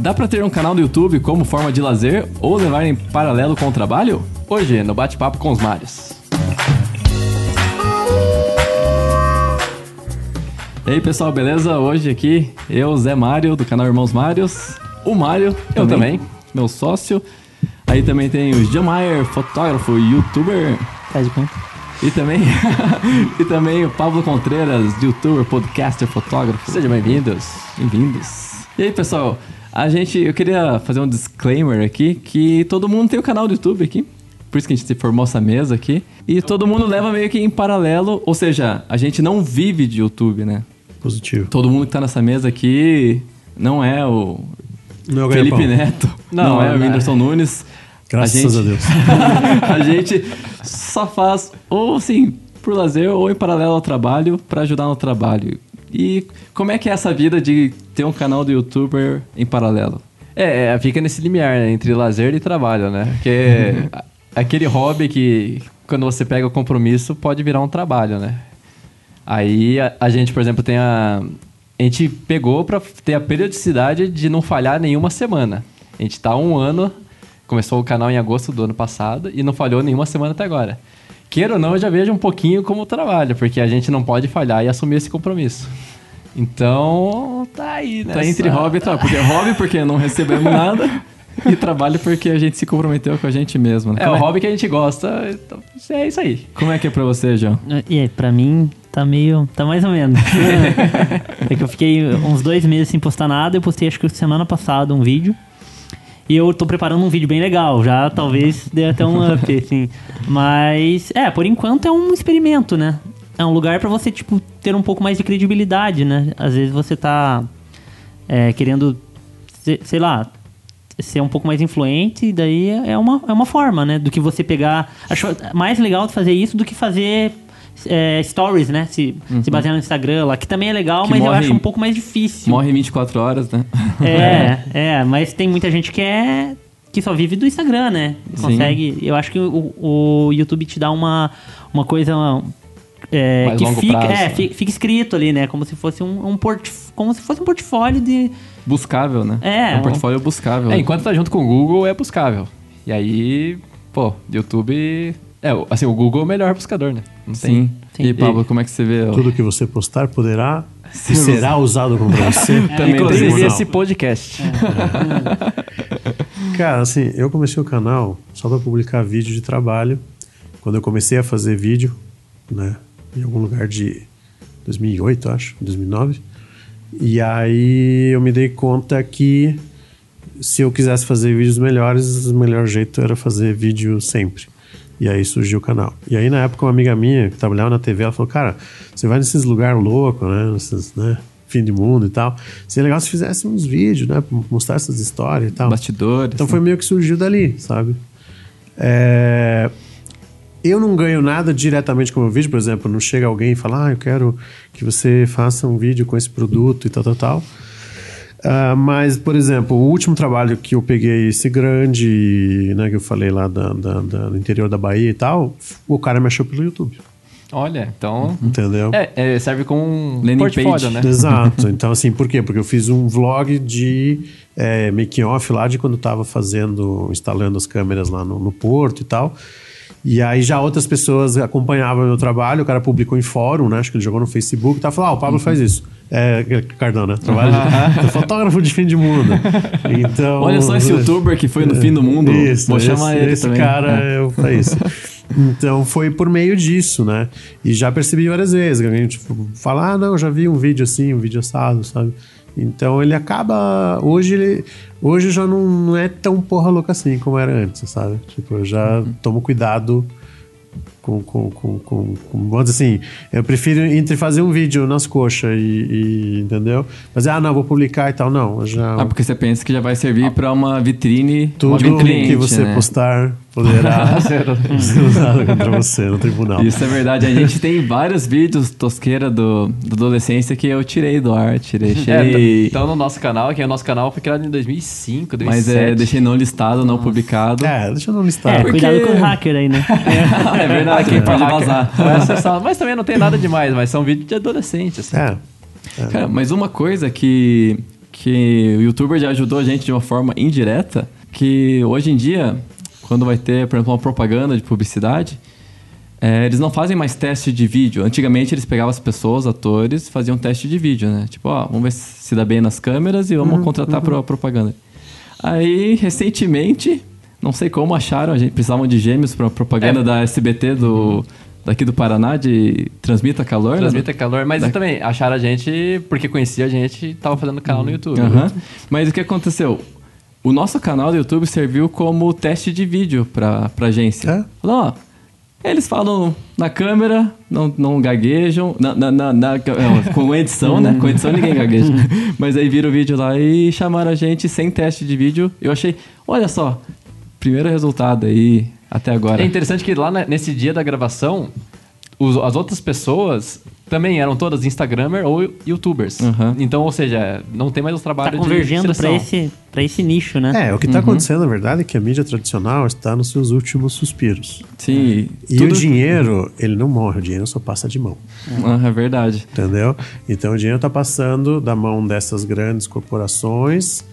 Dá pra ter um canal do YouTube como forma de lazer ou levar em paralelo com o trabalho? Hoje, no bate-papo com os Marios. E aí, pessoal, beleza? Hoje aqui, eu, Zé Mário, do canal Irmãos Mários. O Mário, eu também, meu sócio. Aí também tem o Jamaier, fotógrafo e youtuber. Faz de conta. E também, e também o Pablo Contreras, youtuber, podcaster, fotógrafo. Sejam bem-vindos. Bem-vindos. E aí, pessoal, a gente, eu queria fazer um disclaimer aqui que todo mundo tem o canal do YouTube aqui. Por isso que a gente formou essa mesa aqui. E todo mundo leva meio que em paralelo, ou seja, a gente não vive de YouTube, né? Positivo. Todo mundo que tá nessa mesa aqui não é o Não é o Felipe. Neto, não, Não, é o né? Whindersson Nunes. Graças a, a gente, Deus. a gente só faz ou assim, por lazer ou em paralelo ao trabalho para ajudar no trabalho. E como é que é essa vida de ter um canal do youtuber em paralelo? É, é, fica nesse limiar né, entre lazer e trabalho, né? Porque aquele hobby que quando você pega o compromisso pode virar um trabalho, né? Aí a, a gente, por exemplo, tem a. A gente pegou pra ter a periodicidade de não falhar nenhuma semana. A gente tá um ano, começou o canal em agosto do ano passado e não falhou nenhuma semana até agora. Queira ou não, eu já vejo um pouquinho como trabalho, porque a gente não pode falhar e assumir esse compromisso. Então, tá aí, né? Tá entre hobby e trabalho. Porque é hobby porque não recebemos nada e trabalho porque a gente se comprometeu com a gente mesmo. né? É o Como hobby que a gente gosta, então é isso aí. Como é que é pra você, João? E aí, pra mim, tá meio. tá mais ou menos. é que eu fiquei uns dois meses sem postar nada. Eu postei, acho que semana passada, um vídeo. E eu tô preparando um vídeo bem legal. Já talvez dê até um up, assim. Mas, é, por enquanto é um experimento, né? É um lugar pra você, tipo, ter um pouco mais de credibilidade, né? Às vezes você tá é, querendo, se- sei lá, ser um pouco mais influente, e daí é uma, é uma forma, né? Do que você pegar. Acho mais legal de fazer isso do que fazer é, stories, né? Se, se basear no Instagram lá, que também é legal, Que mas eu morre- acho um pouco mais difícil. Morre em 24 horas, né? É, é, mas tem muita gente que é. que só vive do Instagram, né? Sim. Consegue. Eu acho que o, o YouTube te dá uma, uma coisa. é, que fica, prazo. é, fi- fica escrito ali, né? Como se fosse um, um port, como se fosse um portfólio de. Buscável, né? É, um portfólio buscável. É, enquanto tá junto com o Google, é buscável. E aí, pô, YouTube. É, o- assim, o Google é o melhor buscador, né? Não Sim. Sim. E Pablo, como é que você vê? o- Tudo que você postar poderá e será usado contra você. Também Inclusive tribunal. esse podcast. Cara, assim, eu comecei o canal só para publicar vídeo de trabalho. Quando eu comecei a fazer vídeo, né, em algum lugar de 2008, acho, 2009. E aí eu me dei conta que se eu quisesse fazer vídeos melhores, o melhor jeito era fazer vídeo sempre. E aí surgiu o canal. E aí na época uma amiga minha que trabalhava na TV, ela falou: "Cara, você vai nesses lugares loucos, né, nesses, né, fim de mundo e tal. Seria legal se fizesse uns vídeos, né, mostrar essas histórias e tal". Bastidores. Então né? foi meio que surgiu dali, sabe? É, Eu não ganho nada diretamente com o meu vídeo, por exemplo, não chega alguém e fala, ah, eu quero que você faça um vídeo com esse produto e tal, tal, tal. Ah, mas, por exemplo, o último trabalho que eu peguei esse grande, né, que eu falei lá da, da- da- do interior da Bahia e tal, o cara me achou pelo YouTube, Olha, então. entendeu? É, é, serve como um Landing portfólio, page. né? Exato. Então, assim, por quê? Porque eu fiz um vlog de é, making off lá de quando eu tava fazendo, instalando as câmeras lá no, no porto e tal. E aí já outras pessoas acompanhavam o meu trabalho, o cara publicou em fórum, né? Acho que ele jogou no Facebook e tá falando, ah, o Pablo faz isso. É, Cardão, né? Trabalho de, é fotógrafo de fim de mundo. Então. Olha só esse youtuber que foi no fim do mundo. Isso, Vou chamar esse, ele esse também. cara É. eu pra isso. Então foi por meio disso, né? E já percebi várias vezes que alguém tipo, fala, ah, não, já vi um vídeo assim, um vídeo assado, sabe? Então ele acaba. Hoje ele. Hoje já não, não é tão porra louca assim como era antes, sabe? Tipo, eu já tomo cuidado com, com, com, com, com- Vamos dizer assim, eu prefiro entre fazer um vídeo nas coxas e, e- Entendeu? Fazer, ah, não, vou publicar e tal. Não, já. Ah, porque você pensa que já vai servir pra uma vitrine Tudo de um cliente, que você né? postar poderá ser usado contra você no tribunal. Isso é verdade. A gente tem vários vídeos tosqueira do, do adolescência que eu tirei do ar, tirei, É, então no nosso canal, que o nosso canal foi criado em 2005, 2007. mas é, deixei não listado, não publicado. É, deixa eu não listar. É, porque- cuidado com o hacker aí, né? é verdade, quem Pode pode vazar. acessar. Mas também não tem nada demais, mas são vídeos de adolescente, assim. É. Cara, mas uma coisa que, que o youtuber já ajudou a gente de uma forma indireta, que hoje em dia, quando vai ter, por exemplo, uma propaganda de publicidade, é, eles não fazem mais teste de vídeo. Antigamente eles pegavam as pessoas, atores, e faziam teste de vídeo, né? Tipo, ó, vamos ver se dá bem nas câmeras e vamos contratar para propaganda. Aí, recentemente, não sei como acharam, a gente precisavam de gêmeos para propaganda É. da SBT do daqui do Paraná de Transmita Calor. né? Transmita calor, mas também acharam a gente porque conhecia a gente e tava fazendo canal no YouTube. Aham. Mas o que aconteceu? O nosso canal do YouTube serviu como teste de vídeo pra, pra agência. É? Falou, ó, eles falam na câmera, não, não gaguejam, na, na, na- na- com edição, né? Com edição ninguém gagueja. Mas aí viram o vídeo lá e chamaram a gente sem teste de vídeo. Eu achei, olha só, primeiro resultado aí até agora. É interessante que lá na- nesse dia da gravação, os- as outras pessoas também eram todas Instagrammer ou Youtubers. Uhum. Então, ou seja, não tem mais os Tá trabalhos convergendo de pra seleção. esse, pra esse nicho, né? É, o que está acontecendo, na verdade, é que a mídia tradicional está nos seus últimos suspiros. Sim, E tudo... o dinheiro, ele não morre, o dinheiro só passa de mão. Ah, é verdade. Entendeu? Então o dinheiro está passando da mão dessas grandes corporações.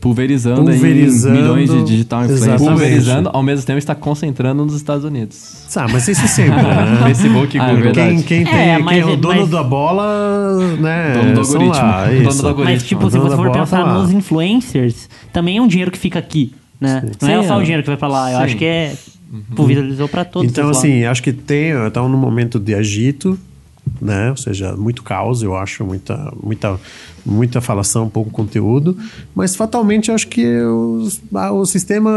Pulverizando, Pulverizando. aí milhões de digital influencers. Pulverizando, ao mesmo tempo está concentrando nos Estados Unidos. Ah, mas isso sempre, né? Facebook e Ah, é Google. Quem, quem É, tem, quem mas- é o dono mas- da bola, né? Dono do algoritmo. Lá, Dono isso. do algoritmo. Mas, tipo, se você for pensar tá nos influencers, também é um dinheiro que fica aqui, né? Não Sim, é só é. o dinheiro que vai pra lá. Eu Sim. acho que é pulverizou pra todos. Então, assim, acho que tem, estão num momento de agito, né? Ou seja, muito caos, eu acho, muita, muita, muita falação, pouco conteúdo. Mas fatalmente eu acho que ah, o sistema,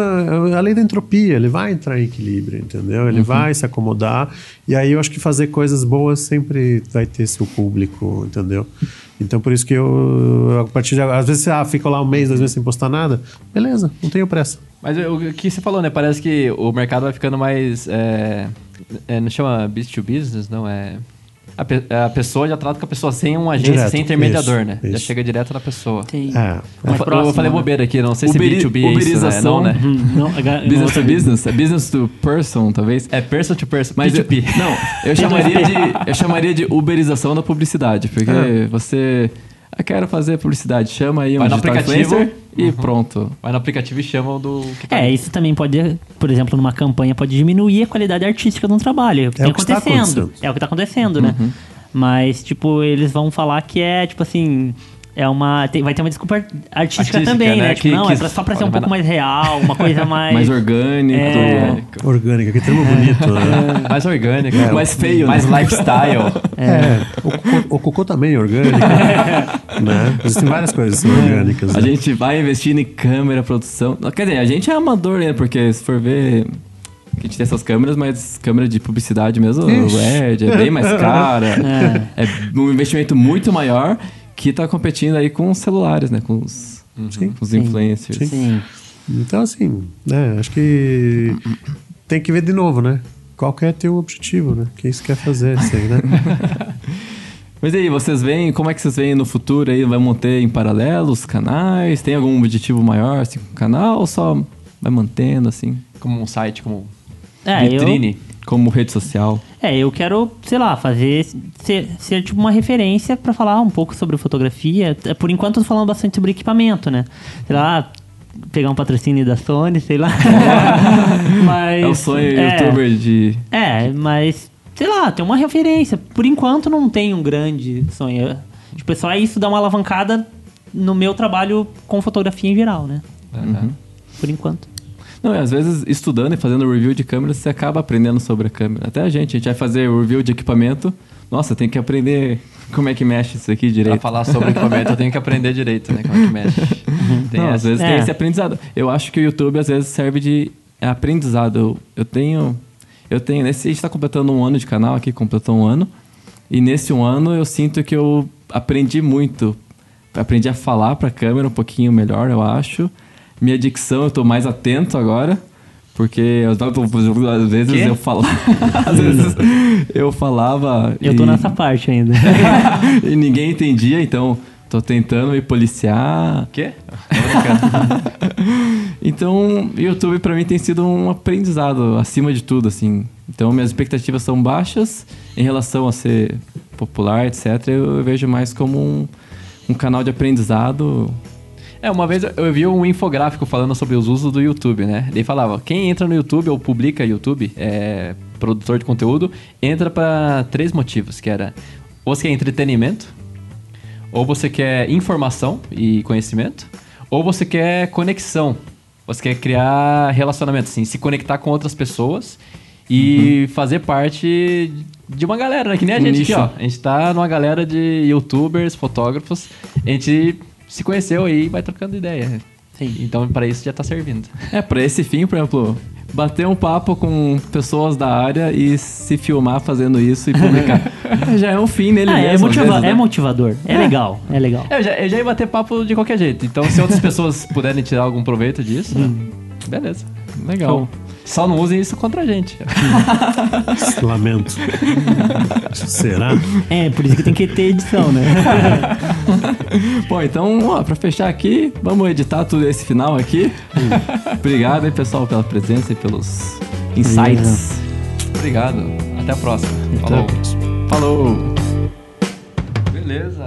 a lei da entropia, ele vai entrar em equilíbrio, entendeu? Ele vai se acomodar. E aí eu acho que fazer coisas boas sempre vai ter seu público, entendeu? Então por isso que eu, a partir de agora, às vezes, ah, fica lá um mês, dois meses sem postar nada. Beleza, não tenho pressa. Mas o o que você falou, né? Parece que o mercado vai ficando mais. É, é, não chama business to business, não? É. A, pe- a pessoa já trata com a pessoa sem um agência, Direto, sem intermediador, isso, né? Já isso. chega direto na pessoa. Tem- É, Eu, fa- eu próximo, falei né? bobeira aqui, não sei se Uberi- B2B é isso, né? uberização. Não, né? Hum, não, Business to business, é business to person, talvez. É person to person, Mas eu, P2P. não, eu chamaria de eu chamaria de uberização da publicidade, porque você ah, quero fazer publicidade, chama aí um Vai no aplicativo. influencer e pronto. Vai no aplicativo e chamam do que tá É, isso também pode, por exemplo, numa campanha, pode diminuir a qualidade artística de um trabalho. É o que É tem o que está acontecendo. acontecendo. É o que tá acontecendo, né? Mas, tipo, eles vão falar que é, tipo assim. É uma. tem- vai ter uma desculpa artística, Artística, também, né? né? Tipo, Que- não, que- é pra- só pra ser um pouco mais real, uma coisa mais. Mais orgânico, É. orgânica, que termo bonito, né? mais orgânico, mais feio, mais né? lifestyle. É, o, cocô, o cocô também é orgânico. né? Existem várias coisas que são orgânicas. A né? gente vai investindo em câmera, produção. Quer dizer, a gente é amador, né? Porque se for ver. A gente tem essas câmeras, mas câmera de publicidade mesmo. Red, é bem mais cara. É. É um investimento muito maior que tá competindo aí com os celulares, né? Com os, Sim. com os influencers. Sim. Então, assim, né? Acho que tem que ver de novo, né? Qual que é teu objetivo, né? O que você quer fazer, assim, né? Mas e aí, vocês veem, como é que vocês veem no futuro aí? Vai manter em paralelo os canais? Tem algum objetivo maior assim com o canal ou só vai mantendo assim? Como um site, como É, eu, vitrine. Como rede social? é, eu quero, sei lá, fazer. Ser, ser tipo uma referência pra falar um pouco sobre fotografia. É, Por enquanto eu tô falando bastante sobre equipamento, né? Sei lá, pegar um patrocínio da Sony, sei lá. Mas. É o sonho é, youtuber de. É, mas, sei lá, tem uma referência. Por enquanto não tem um grande sonho. Tipo, é só isso dar uma alavancada no meu trabalho com fotografia em geral, né? Uhum. Por enquanto. Não, e às vezes estudando e fazendo review de câmera, você acaba aprendendo sobre a câmera. Até a gente, a gente vai fazer review de equipamento. Nossa, tem que aprender como é que mexe isso aqui Pra direito. falar sobre equipamento, eu tenho que aprender direito, né? Como é que mexe. Tem Não, às vezes É. tem esse aprendizado. Eu acho que o YouTube às vezes serve de aprendizado. Eu, eu tenho. Eu tenho. Nesse, a gente está completando um ano de canal aqui, completou um ano. E nesse um ano eu sinto que eu aprendi muito. Aprendi a falar para a câmera um pouquinho melhor, eu acho. Minha dicção eu tô mais atento agora. Porque eu tava, às vezes Quê? eu falava. às vezes eu falava. Eu tô e- nessa parte ainda. e ninguém entendia, então tô tentando me policiar. Quê? Então, YouTube pra mim tem sido um aprendizado acima de tudo, assim. Então, minhas expectativas são baixas em relação a ser popular, etc. Eu vejo mais como um um canal de aprendizado. É, uma vez eu- vi um infográfico falando sobre os usos do YouTube, né? Ele falava, quem entra no YouTube ou publica YouTube, é produtor de conteúdo, entra pra três motivos, que era ou você quer entretenimento, ou você quer informação e conhecimento, ou você quer conexão. Você quer criar relacionamento, assim, se conectar com outras pessoas e fazer parte de uma galera, né? Que nem a gente nicho. aqui, ó. A gente tá numa galera de youtubers, fotógrafos. A gente se conheceu aí e vai trocando ideia. Sim. Então, para isso já tá servindo. É, pra esse fim, por exemplo, bater um papo com pessoas da área e se filmar fazendo isso e publicar. Já é um fim nele Ah, é, mesmo. às motiva- vezes, né? é motivador. É, É. legal, é legal. É, eu, já, eu já ia bater papo de qualquer jeito. Então, se outras pessoas puderem tirar algum proveito disso, beleza. Legal. Show. Só não usem isso contra a gente. Lamento. Será? É, por isso que tem que ter edição, né? Bom, então, ó, pra fechar aqui, vamos editar tudo esse final aqui. Obrigado aí, pessoal, pela presença e pelos insights. Obrigado. Até a próxima. Até a Falou. próxima. Falou! Beleza.